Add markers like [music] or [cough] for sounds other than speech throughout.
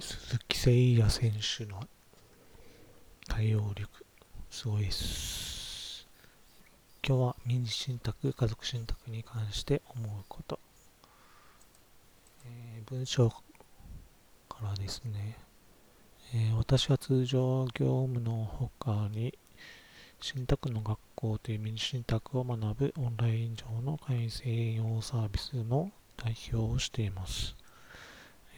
鈴木誠也選手の対応力、すごいです。今日は民事信託、家族信託に関して思うこと。えー、文章からですね、えー、私は通常業務の他に信託の学校という民事信託を学ぶオンライン上の会員専用サービスの代表をしています。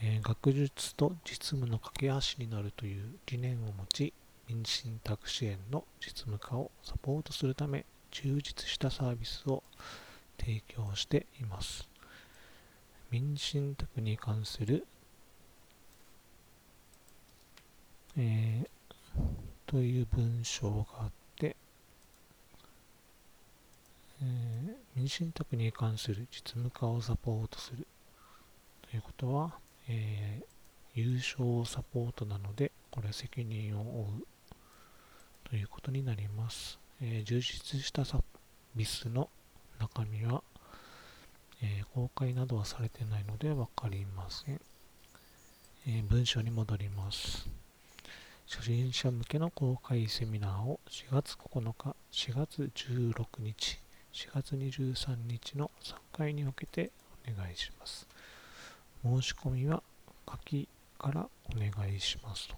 えー、学術と実務の架け橋になるという理念を持ち、民事信託支援の実務化をサポートするため、充実したサービスを提供しています。民事信託に関する、えー、という文章があって、えー、民事信託に関する実務化をサポートするということは、えー、優勝サポートなので、これは責任を負うということになります。えー、充実したサービスの中身は、えー、公開などはされてないのでわかりません。え文章に戻ります。初心者向けの公開セミナーを4月9日、4月16日、4月23日の3回に分けてお願いします。申し込みは書きからお願いしますと。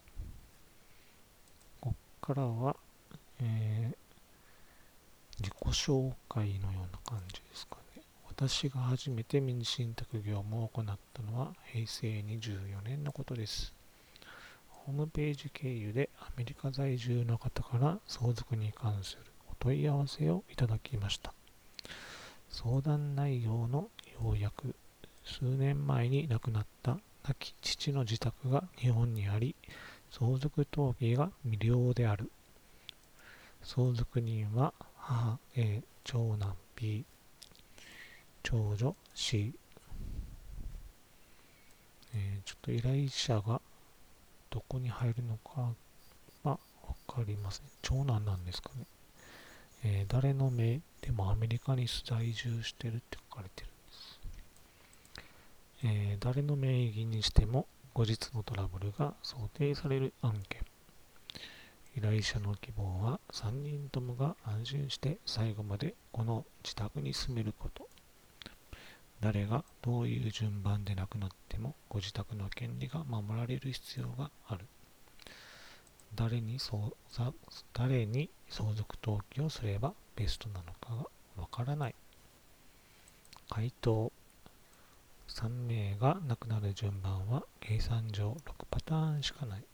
ここからは、えー、自己紹介のような感じですかね。私が初めて民事信託業務を行ったのは平成24年のことです。ホームページ経由でアメリカ在住の方から相続に関するお問い合わせをいただきました。相談内容の要約数年前に亡くなった亡き父の自宅が日本にあり、相続登記が未了である。相続人は母 A、長男 B、長女 C。えー、ちょっと依頼者がどこに入るのかはわかりません。長男なんですかね。えー、誰の目でもアメリカに在住してるって書かれてる。えー、誰の名義にしても後日のトラブルが想定される案件。依頼者の希望は3人ともが安心して最後までこの自宅に住めること。誰がどういう順番で亡くなってもご自宅の権利が守られる必要がある。誰に相誰に相続登記をすればベストなのかがわからない。回答3名が亡くなる順番は計算上6パターンしかない。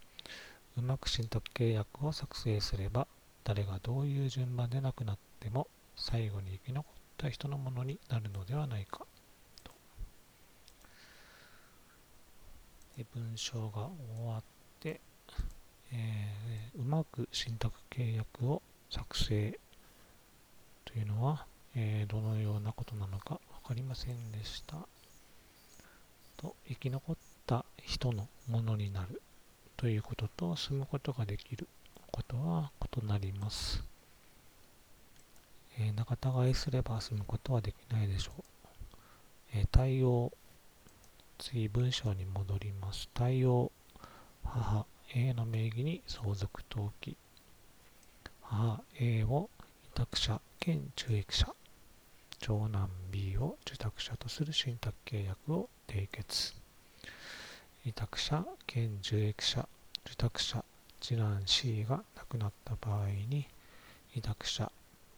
うまく信託契約を作成すれば、誰がどういう順番で亡くなっても、最後に生き残った人のものになるのではないか。と文章が終わって、えー、うまく信託契約を作成というのは、えー、どのようなことなのか分かりませんでした。と生き残った人のものになるということと住むことができることは異なります。えー、仲違いすれば住むことはできないでしょう。えー、対応、次文章に戻ります。対応、母 A の名義に相続登記。母 A を委託者兼受益者。長男 B を受託者とする信託契約を締結。委託者兼受益者。受託者次男 C が亡くなった場合に委託者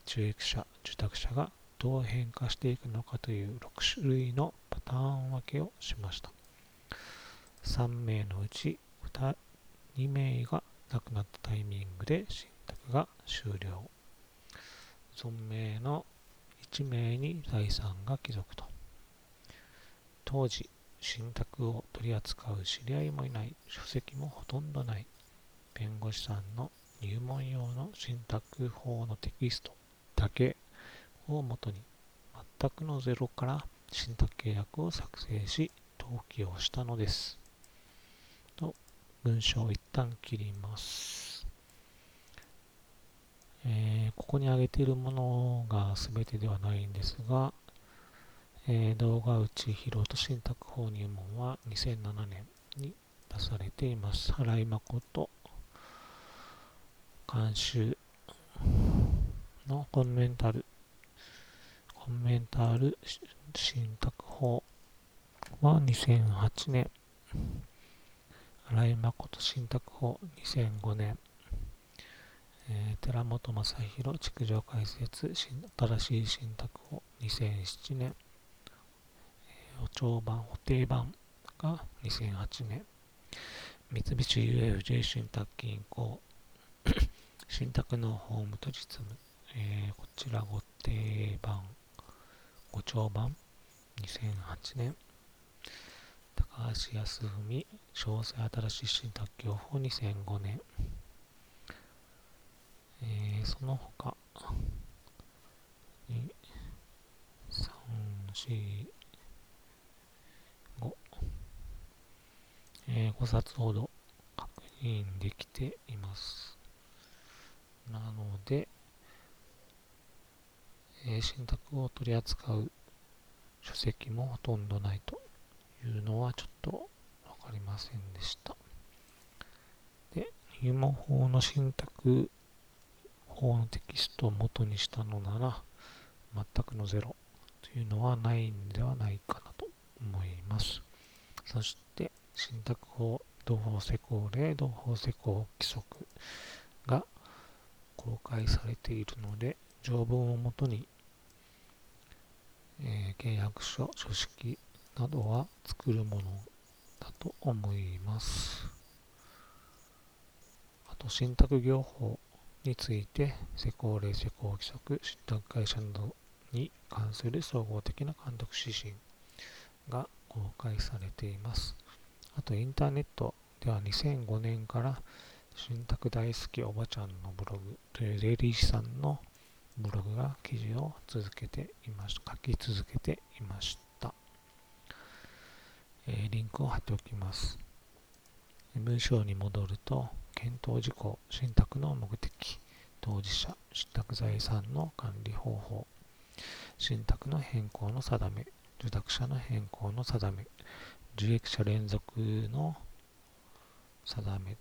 受益者受託者がどう変化していくのかという6種類のパターン分けをしました。3名のうち 2, 2名が亡くなったタイミングで信託が終了。存命の1名に財産が帰属と当時、信託を取り扱う知り合いもいない、書籍もほとんどない、弁護士さんの入門用の信託法のテキストだけをもとに、全くのゼロから信託契約を作成し、登記をしたのです。と、文章を一旦切ります。えー、ここに挙げているものが全てではないんですが、えー、動画内広と信託法入門は2007年に出されています。原井誠監修のコンメンタル、コンメンタル信託法は2008年、新井誠信託法2005年、えー、寺本正宏築城解説新しい信託法2007年、えー、お帳版補定版が2008年。三菱 UFJ 信託銀行 [coughs] 信託のホームと実務、えー、こちらご定番ご帳版2008年。高橋康文詳細新しい信託業法2005年。えー、その他2 3 4 5えー、5冊ほど確認できていますなので、えー、信託を取り扱う書籍もほとんどないというのはちょっとわかりませんでした。で、入門法の信託法のテキストを元にしたのなら、全くのゼロというのはないんではないかなと思います。そして、信託法、同法施行例、同法施行規則が公開されているので、条文をもとに、えー、契約書、書式などは作るものだと思います。あと、信託業法について、施工例、施工規則、信託会社などに関する総合的な監督指針が公開されています。あと、インターネットでは2005年から信託大好きおばちゃんのブログという税理士さんのブログが記事を続けていました。書き続けていました。え、リンクを貼っておきます。文章に戻ると、検討事項、信託の目的、当事者、信託財産の管理方法、信託の変更の定め、受託者の変更の定め、受益者連続の定め、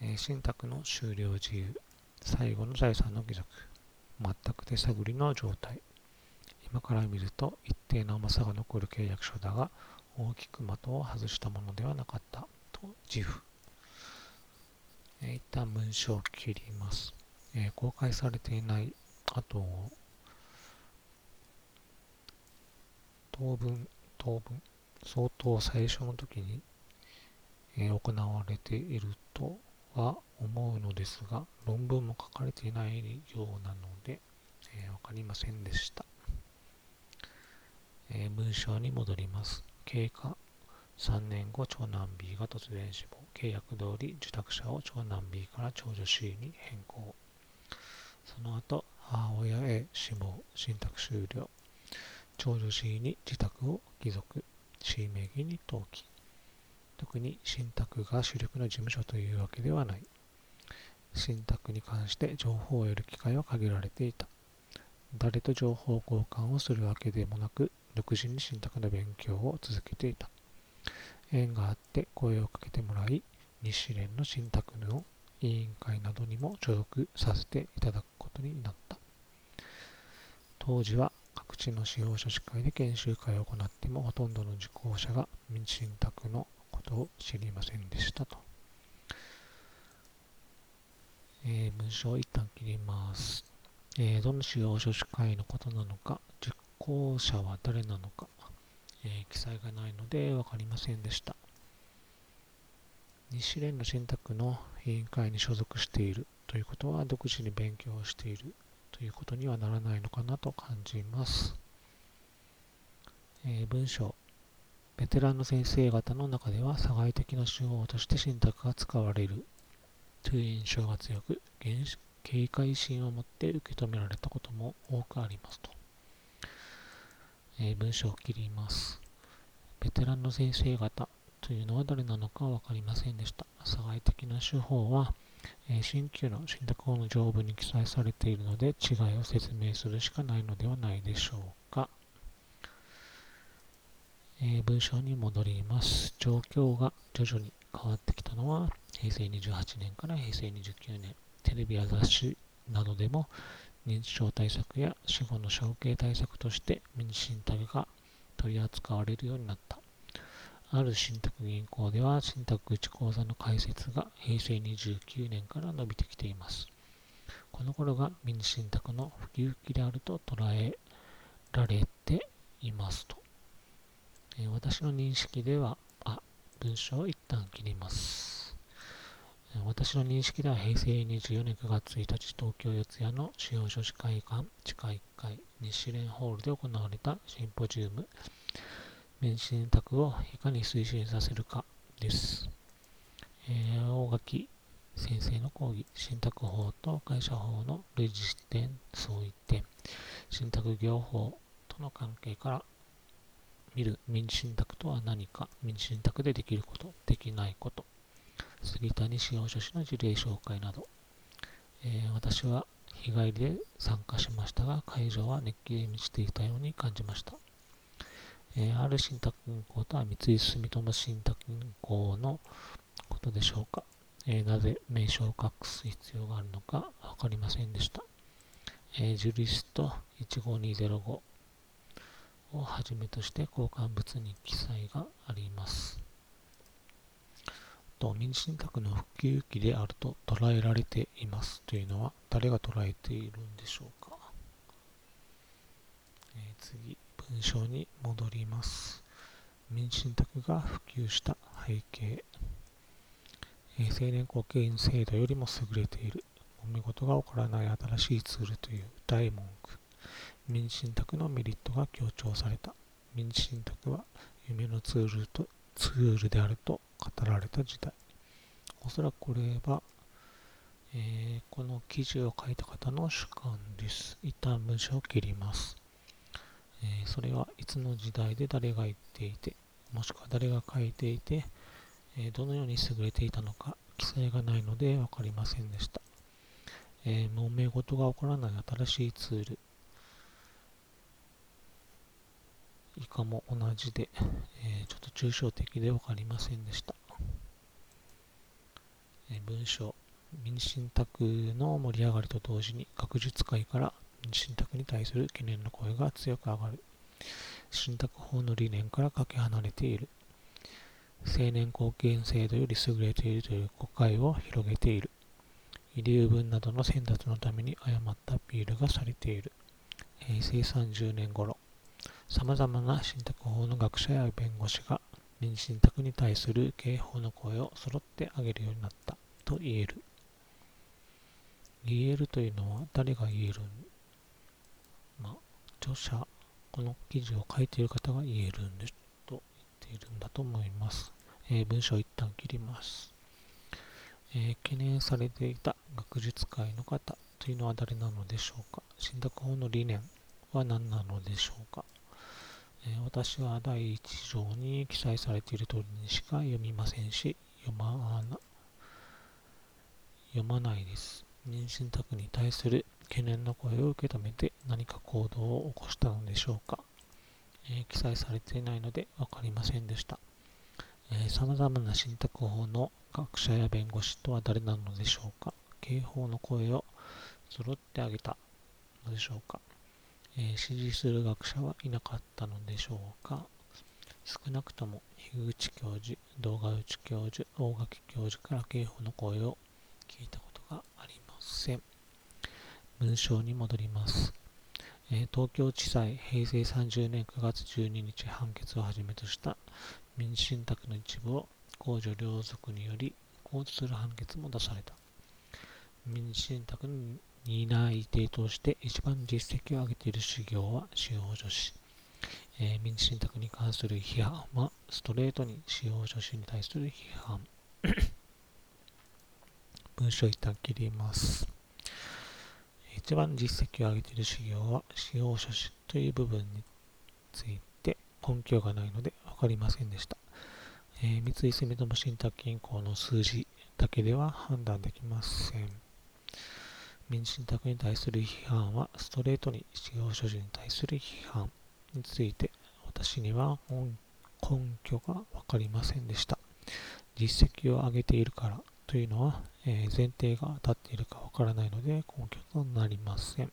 え、信託の終了自由、最後の財産の帰属、全く手探りの状態。今から見ると一定の甘さが残る契約書だが、大きく的を外したものではなかったと自負。えー、一旦文章を切ります。えー、公開されていない、あと、当分、当分、相当最初の時に、えー、行われているとは思うのですが、論文も書かれていないようなので、えー、わかりませんでした。えー、文章に戻ります。経過3年後、長男 B が突然死亡。契約通り、受託者を長男 B から長女 C に変更。その後、母親 A 死亡、信託終了。長女 C に自宅を帰属、C 名義に登記。特に信託が主力の事務所というわけではない。信託に関して情報を得る機会は限られていた。誰と情報交換をするわけでもなく、独自に信託の勉強を続けていた。縁があって声をかけてもらい、日連の信託の委員会などにも所属させていただくことになった。当時は各地の司法書士会で研修会を行ってもほとんどの受講者が民信託のことを知りませんでしたと。えー、文章を一旦切ります。えー、どの司法書士会のことなのか、実行者は誰なのか、えー、記載がないので分かりませんでした。日連の信託の委員会に所属しているということは独自に勉強をしているということにはならないのかなと感じます。えー、文章ベテランの先生方の中では差外的な手法として信託が使われるという印象が強く、警戒心を持って受け止められたことも多くありますと。えー、文章を切ります。ベテランの先生方というのは誰なのか分かりませんでした。差外的な手法は、えー、新旧の信託法の条文に記載されているので違いを説明するしかないのではないでしょうか。えー、文章に戻ります。状況が徐々に変わってきたのは、平成28年から平成29年、テレビや雑誌などでも認知症対策や死後の承継対策として民信託が取り扱われるようになった。ある信託銀行では信託口口座の開設が平成29年から伸びてきています。この頃が民信託の普及期であると捉えられていますと。えー、私の認識では、あ、文章を一旦切ります。私の認識では平成24年9月1日東京四谷の使用書士会館地下1階日蓮ホールで行われたシンポジウム免信託をいかに推進させるかです。えー、大垣先生の講義、信託法と会社法の類似点、相違点、信託業法との関係から見る民事信託とは何か、民事信託でできること、できないこと、杉谷使用書士の事例紹介など、えー、私は日帰りで参加しましたが、会場は熱気で満ちていたように感じました。えー、ある信託銀行とは三井住友信託銀行のことでしょうか？えー、なぜ名称を隠す必要があるのか分かりませんでした。えー、ジュリスト15205をはじめとして交換物に記載があります。と民信託の普及期であると捉えられていますというのは誰が捉えているんでしょうか、えー、次文章に戻ります。民信託が普及した背景、えー、青年後継員制度よりも優れている。揉め事が起こらない新しいツールという大文句。民信託のメリットが強調された。民信託は夢のツールとツールであると語られた時代。おそらくこれは、えー、この記事を書いた方の主観です。一旦文章を切ります。えー、それはいつの時代で誰が言っていて、もしくは誰が書いていて、えー、どのように優れていたのか、記載がないので分かりませんでした。えー、揉め事が起こらない新しいツール、以下も同じで、えー、ちょっと抽象的で分かりませんでした。えー、文章、民信託の盛り上がりと同時に学術界から信託に対する懸念の声が強く上がる。信託法の理念からかけ離れている。青年後見制度より優れているという誤解を広げている。遺留分などの選択のために誤ったアピールがされている。平成30年頃、様々な信託法の学者や弁護士が民信託に対する刑法の声を揃って挙げるようになったと言える。言えるというのは誰が言えるん？まあ、著者、この記事を書いている方が言えるんですと言っているんだと思います。えー、文章を一旦切ります。えー、懸念されていた学術界の方というのは誰なのでしょうか信託法の理念は何なのでしょうか、えー、私は第1条に記載されている通りにしか読みませんし、読まな読まないです。妊娠託に対する懸念の声を受け止めて何か行動を起こしたのでしょうか、えー、記載されていないので分かりませんでした。さまざまな信託法の学者や弁護士とは誰なのでしょうか刑法の声を揃ってあげたのでしょうか、えー、支持する学者はいなかったのでしょうか少なくとも樋口教授、動画内教授、大垣教授から刑法の声を聞いたことがありません。文章に戻ります。えー、東京地裁平成30年9月12日判決をはじめとした民事信託の一部を公序良俗により交付する判決も出された。民事信託の担い手として一番実績を上げている修行は司法書士。えー、民事信託に関する批判はストレートに司法書士に対する批判。[coughs] 文章一旦切ります。一番実績を上げている修行は使用書士という部分について根拠がないので分かりませんでした。えー、三井住友信託銀行の数字だけでは判断できません。民事信託に対する批判はストレートに使用書士に対する批判について私には根拠が分かりませんでした。実績を上げているからというのは、えー、前提が立っているか分からないので根拠となりません。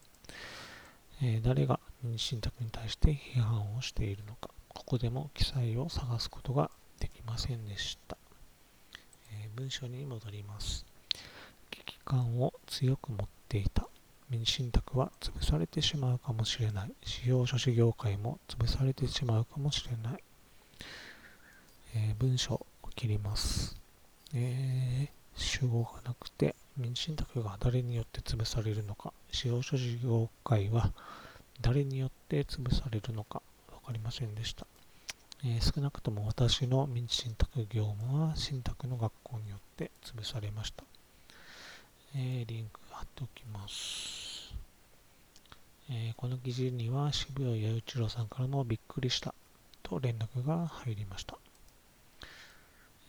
えー、誰が民事信託に対して批判をしているのか、ここでも記載を探すことができませんでした。えー、文章に戻ります。危機感を強く持っていた。民事信託は潰されてしまうかもしれない。司法書士業界も潰されてしまうかもしれない。えー、文章を切ります。えー、主語がなくて、民事信託が誰によって潰されるのか、司法書士業界は誰によって潰されるのか分かりませんでした。えー、少なくとも私の民事信託業務は信託の学校によって潰されました。えー、リンク貼っておきます。えー、この記事には渋谷弥一郎さんからのびっくりしたと連絡が入りました。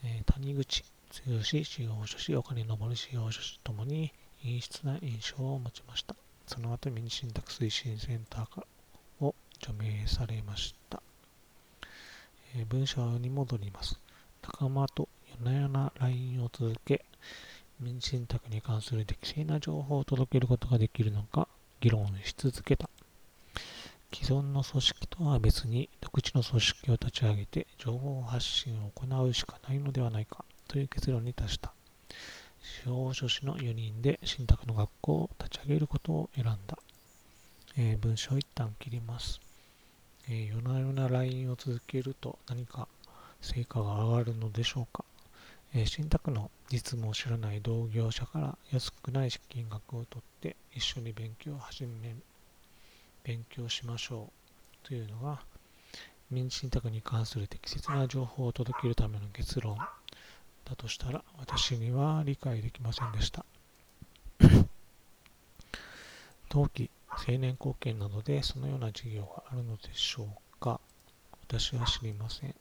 え谷口剛司法書士、岡根昇司法書士ともに陰湿な印象を持ちました。その後、民事信託推進センターを除名されました。えー、文章に戻ります。仲間と夜な夜な LINE を続け、民事信託に関する適正な情報を届けることができるのか議論し続けた。既存の組織とは別に独自の組織を立ち上げて情報発信を行うしかないのではないかという結論に達した。司法書士の4人で信託の学校を立ち上げることを選んだ。えー、文章を一旦切ります。えー、夜な夜な LINE を続けると何か成果が上がるのでしょうか。えー、信託の実務を知らない同業者から安くない資金額を取って一緒に勉強を始め、勉強しましょうというのが民事信託に関する適切な情報を届けるための結論だとしたら私には理解できませんでした。[laughs] 冬季青年貢献などでそのような事業があるのでしょうか。私は知りません。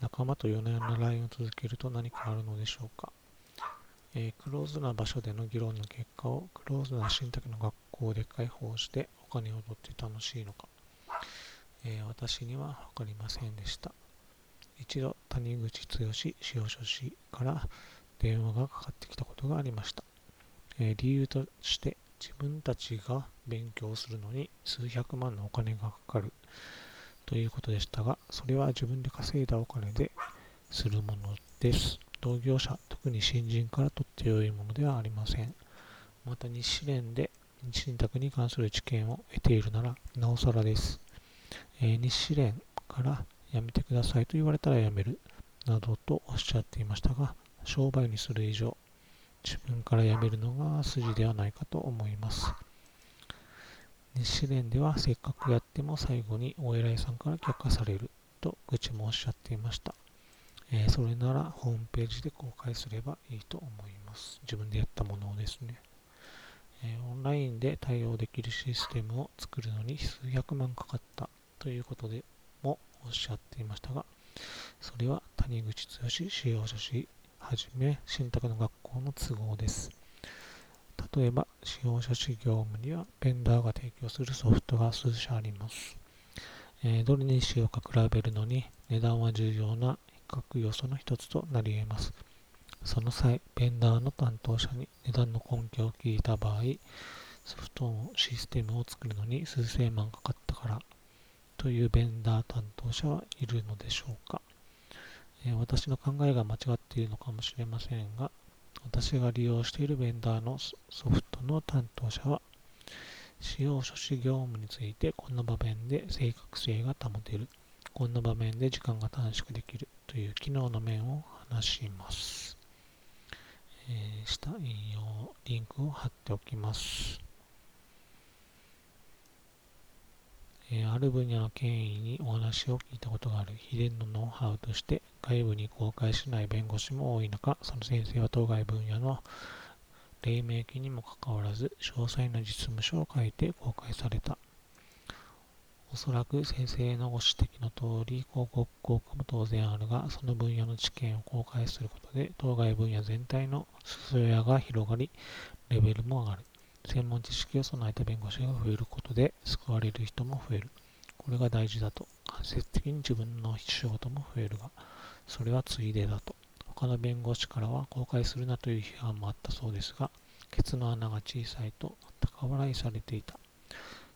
仲間と夜な夜な LINE を続けると何かあるのでしょうか、えー、クローズな場所での議論の結果をクローズな信託の学校で開放してお金を取って楽しいのか、えー、私には分かりませんでした。一度谷口剛司司書士から電話がかかってきたことがありました。えー、理由として自分たちが勉強するのに数百万のお金がかかるということでしたが、それは自分で稼いだお金でするものです。同業者、特に新人からとって良いものではありません。また日試練で信託に関する知見を得ているなら、なおさらです。えー、日試練からやめてくださいと言われたらやめる、などとおっしゃっていましたが、商売にする以上、自分からやめるのが筋ではないかと思います。日試練ではせっかくやっても最後にお偉いさんから却下されると愚痴もおっしゃっていました。えー、それならホームページで公開すればいいと思います。自分でやったものをですね。え、オンラインで対応できるシステムを作るのに数百万かかったということでもおっしゃっていましたが、それは谷口剛使用書士はじめ信託の学校の都合です。例えば、使用書士業務にはベンダーが提供するソフトが数社あります。えー、どれにしようか比べるのに値段は重要な比較要素の一つとなり得ます。その際、ベンダーの担当者に値段の根拠を聞いた場合、ソフトのシステムを作るのに数千万かかったからというベンダー担当者はいるのでしょうか、えー、私の考えが間違っているのかもしれませんが、私が利用しているベンダーのソフトの担当者は、使用書士業務についてこんな場面で正確性が保てる、こんな場面で時間が短縮できるという機能の面を話します。えー、下引用リンクを貼っておきます。えー、ある分野の権威にお話を聞いたことがある秘伝のノウハウとして外部に公開しない弁護士も多い中、その先生は当該分野の黎明期にもかかわらず詳細な実務書を書いて公開された。おそらく先生のご指摘の通り広告効果も当然あるが、その分野の知見を公開することで当該分野全体の裾野が広がり、レベルも上がる。専門知識を備えた弁護士が増えることで救われる人も増える。これが大事だと。間接的に自分の仕事も増えるが、それはついでだと。他の弁護士からは公開するなという批判もあったそうですが、ケツの穴が小さいと高笑いされていた。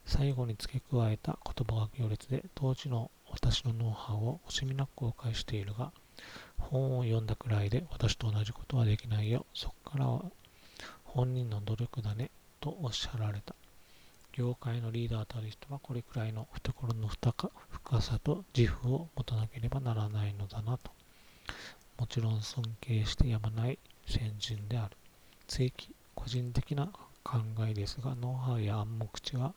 最後に付け加えた言葉が行列で、当時の私のノウハウを惜しみなく公開しているが、本を読んだくらいで私と同じことはできないよ。そこからは本人の努力だね、とおっしゃられた。業界のリーダーとなる人はこれくらいの懐の深さと自負を持たなければならないのだなと。もちろん尊敬してやまない先人である。正規、個人的な考えですが、ノウハウや暗黙知は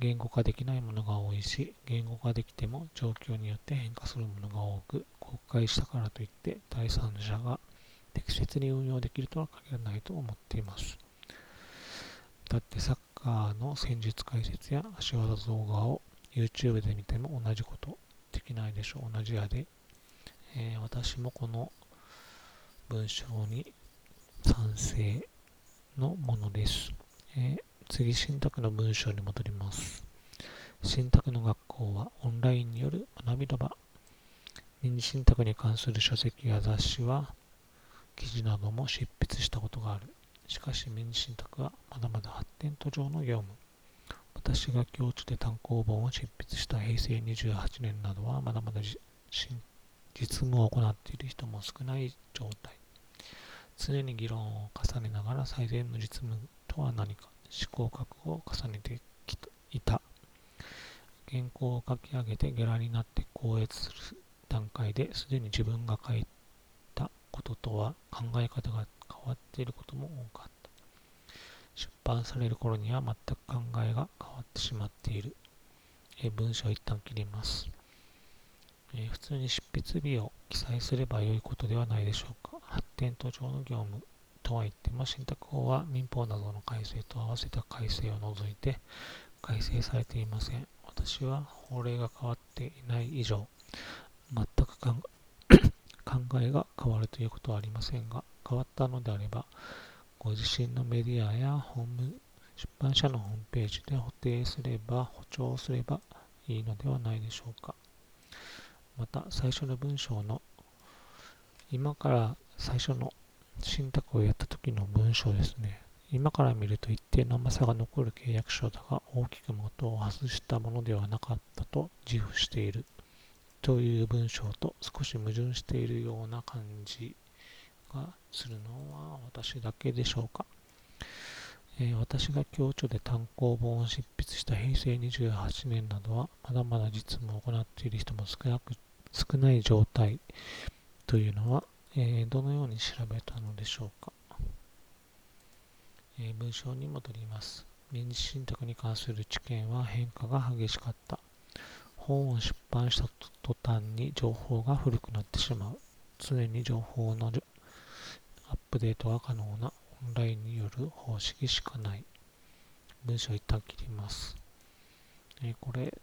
言語化できないものが多いし、言語化できても状況によって変化するものが多く、公開したからといって第三者が適切に運用できるとは限らないと思っています。だってサッカーの戦術解説や足技動画を YouTube で見ても同じことできないでしょう。同じやで。えー、私もこの文章に賛成のものです。えー、次、信託の文章に戻ります。信託の学校はオンラインによる学びの場。民事信託に関する書籍や雑誌は記事なども執筆したことがある。しかし民事信託はまだまだ発展途上の業務。私が教授で単行本を執筆した平成28年などはまだまだ実務を行っている人も少ない状態。常に議論を重ねながら最善の実務とは何か試行覚悟を重ねてきいた。原稿を書き上げてゲラになって校閲する段階ですでに自分が書いたは考え方が変わっていることも多かった。出版される頃には全く考えが変わってしまっている。え文章を一旦切ります。え普通に執筆日を記載すれば良いことではないでしょうか。発展途上の業務とは言っても、信託法は民法などの改正と合わせた改正を除いて改正されていません。私は法令が変わっていない以上、全く考えが変わるということはありませんが、変わったのであれば、ご自身のメディアやホーム出版社のホームページで補定すれば、補聴すればいいのではないでしょうか。また、最初の文章の、今から最初の信託をやった時の文章ですね。今から見ると一定の甘さが残る契約書だが、大きく元を外したものではなかったと自負しているという文章と少し矛盾しているような感じがするのは私だけでしょうか。えー、私が共著で単行本を執筆した平成28年などは、まだまだ実務を行っている人も少なく少ない状態というのは、えー、どのように調べたのでしょうか。えー、文章に戻ります。民事信託に関する知見は変化が激しかった。本を出版した途端に情報が古くなってしまう。常に情報のアップデートが可能なオンラインによる方式しかない。文章一旦切ります。え、これ、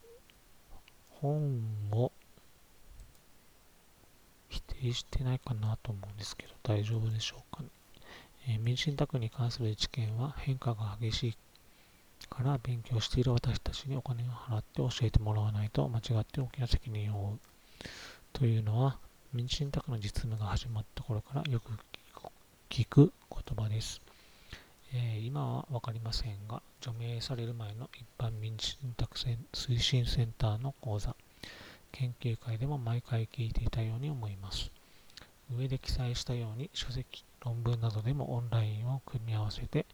本を否定してないかなと思うんですけど、大丈夫でしょうかね。えー、民進宅に関する知見は変化が激しいから勉強している私たちにお金を払って教えてもらわないと間違って大きな責任を負う。というのは、民進宅の実務が始まった頃からよく聞く言葉です。えー、今は分かりませんが、除名される前の一般民事信託推進センターの講座、研究会でも毎回聞いていたように思います。上で記載したように書籍、論文などでもオンラインを組み合わせて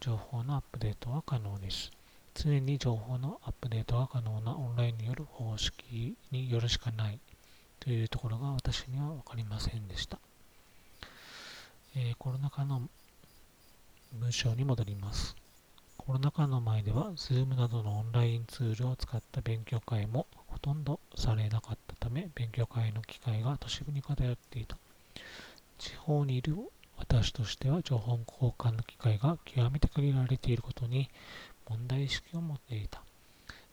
情報のアップデートは可能です。常に情報のアップデートが可能なオンラインによる方式によるしかないというところが私には分かりませんでした。えー、コロナ禍の文章に戻ります。コロナ禍の前では Zoom などのオンラインツールを使った勉強会もほとんどされなかったため勉強会の機会が都市部に偏っていた。地方にいる私としては情報交換の機会が極めて限られていることに問題意識を持っていた。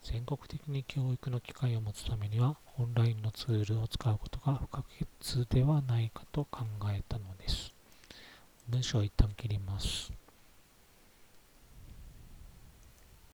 全国的に教育の機会を持つためにはオンラインのツールを使うことが不可欠ではないかと考えたのです。文章を一旦切ります。